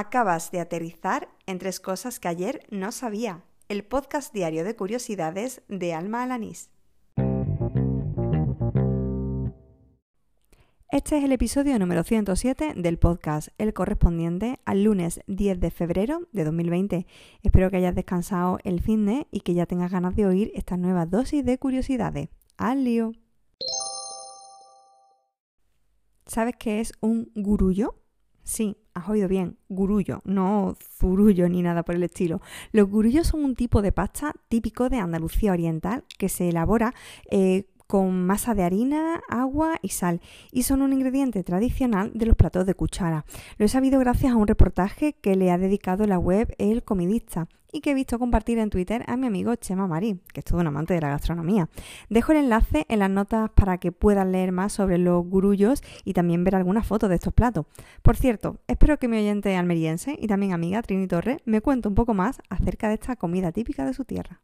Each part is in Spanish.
Acabas de aterrizar en tres cosas que ayer no sabía. El podcast diario de curiosidades de Alma Alanís. Este es el episodio número 107 del podcast, el correspondiente al lunes 10 de febrero de 2020. Espero que hayas descansado el fin de y que ya tengas ganas de oír esta nueva dosis de curiosidades. ¡Al lío! ¿Sabes qué es un gurullo? Sí, has oído bien, gurullo, no zurullo ni nada por el estilo. Los gurullos son un tipo de pasta típico de Andalucía Oriental que se elabora eh, con masa de harina, agua y sal y son un ingrediente tradicional de los platos de cuchara. Lo he sabido gracias a un reportaje que le ha dedicado la web El Comidista y que he visto compartir en Twitter a mi amigo Chema Mari, que es todo un amante de la gastronomía. Dejo el enlace en las notas para que puedan leer más sobre los gurullos y también ver algunas fotos de estos platos. Por cierto, espero que mi oyente almeriense y también amiga Trini Torres me cuente un poco más acerca de esta comida típica de su tierra.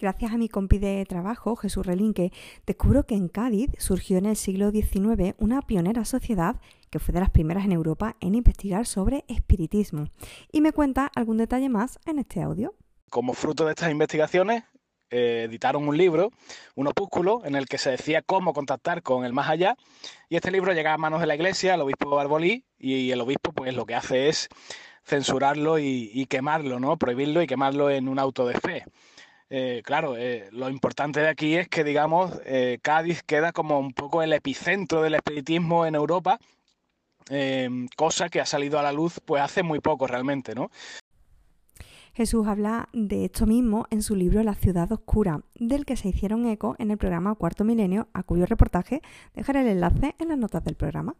Gracias a mi compi de trabajo, Jesús Relinque, descubro que en Cádiz surgió en el siglo XIX una pionera sociedad que fue de las primeras en Europa en investigar sobre espiritismo. Y me cuenta algún detalle más en este audio. Como fruto de estas investigaciones, eh, editaron un libro, un opúsculo, en el que se decía cómo contactar con el más allá. Y este libro llega a manos de la iglesia, el obispo Barbolí, y el obispo pues lo que hace es censurarlo y, y quemarlo, ¿no? Prohibirlo y quemarlo en un auto de fe. Eh, claro, eh, lo importante de aquí es que, digamos, eh, Cádiz queda como un poco el epicentro del espiritismo en Europa, cosa que ha salido a la luz pues hace muy poco realmente, ¿no? Jesús habla de esto mismo en su libro La ciudad oscura, del que se hicieron eco en el programa Cuarto Milenio, a cuyo reportaje dejaré el enlace en las notas del programa.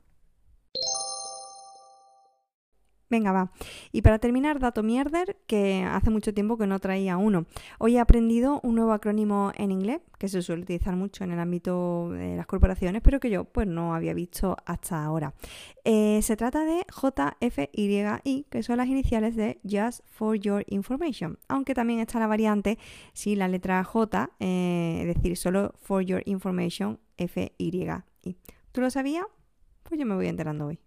Venga, va. Y para terminar, dato mierder, que hace mucho tiempo que no traía uno. Hoy he aprendido un nuevo acrónimo en inglés, que se suele utilizar mucho en el ámbito de las corporaciones, pero que yo pues no había visto hasta ahora. Eh, se trata de JFYI, que son las iniciales de Just for Your Information, aunque también está la variante si la letra J, eh, es decir, solo for Your Information, FYI. ¿Tú lo sabías? Pues yo me voy enterando hoy.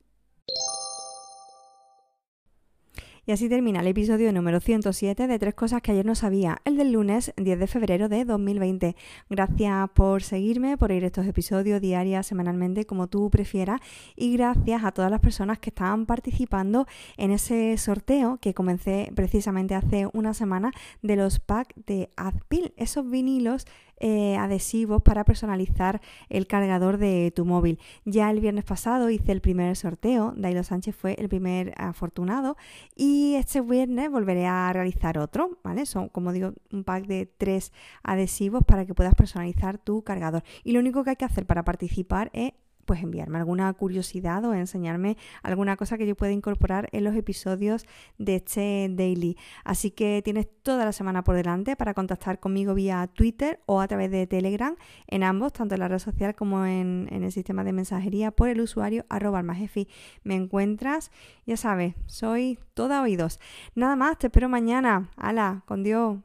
Y así termina el episodio número 107 de Tres Cosas que ayer no sabía, el del lunes 10 de febrero de 2020. Gracias por seguirme, por ir estos episodios diarios, semanalmente, como tú prefieras. Y gracias a todas las personas que estaban participando en ese sorteo que comencé precisamente hace una semana de los packs de Adpil, esos vinilos eh, adhesivos para personalizar el cargador de tu móvil. Ya el viernes pasado hice el primer sorteo, Dailo Sánchez fue el primer afortunado y este viernes volveré a realizar otro, ¿vale? Son, como digo, un pack de tres adhesivos para que puedas personalizar tu cargador. Y lo único que hay que hacer para participar es pues enviarme alguna curiosidad o enseñarme alguna cosa que yo pueda incorporar en los episodios de este daily. Así que tienes toda la semana por delante para contactar conmigo vía Twitter o a través de Telegram, en ambos, tanto en la red social como en, el sistema de mensajería por el usuario arroba almajefi. Me encuentras, ya sabes, soy toda oídos. Nada más, te espero mañana. Hala, con Dios.